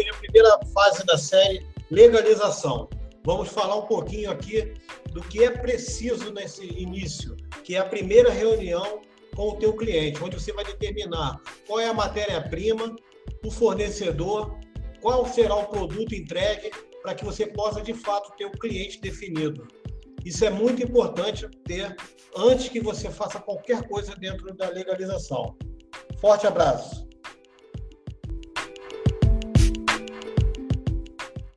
A primeira fase da série legalização. Vamos falar um pouquinho aqui do que é preciso nesse início, que é a primeira reunião com o teu cliente, onde você vai determinar qual é a matéria-prima, o fornecedor, qual será o produto entregue, para que você possa de fato ter o cliente definido. Isso é muito importante ter antes que você faça qualquer coisa dentro da legalização. Forte abraço.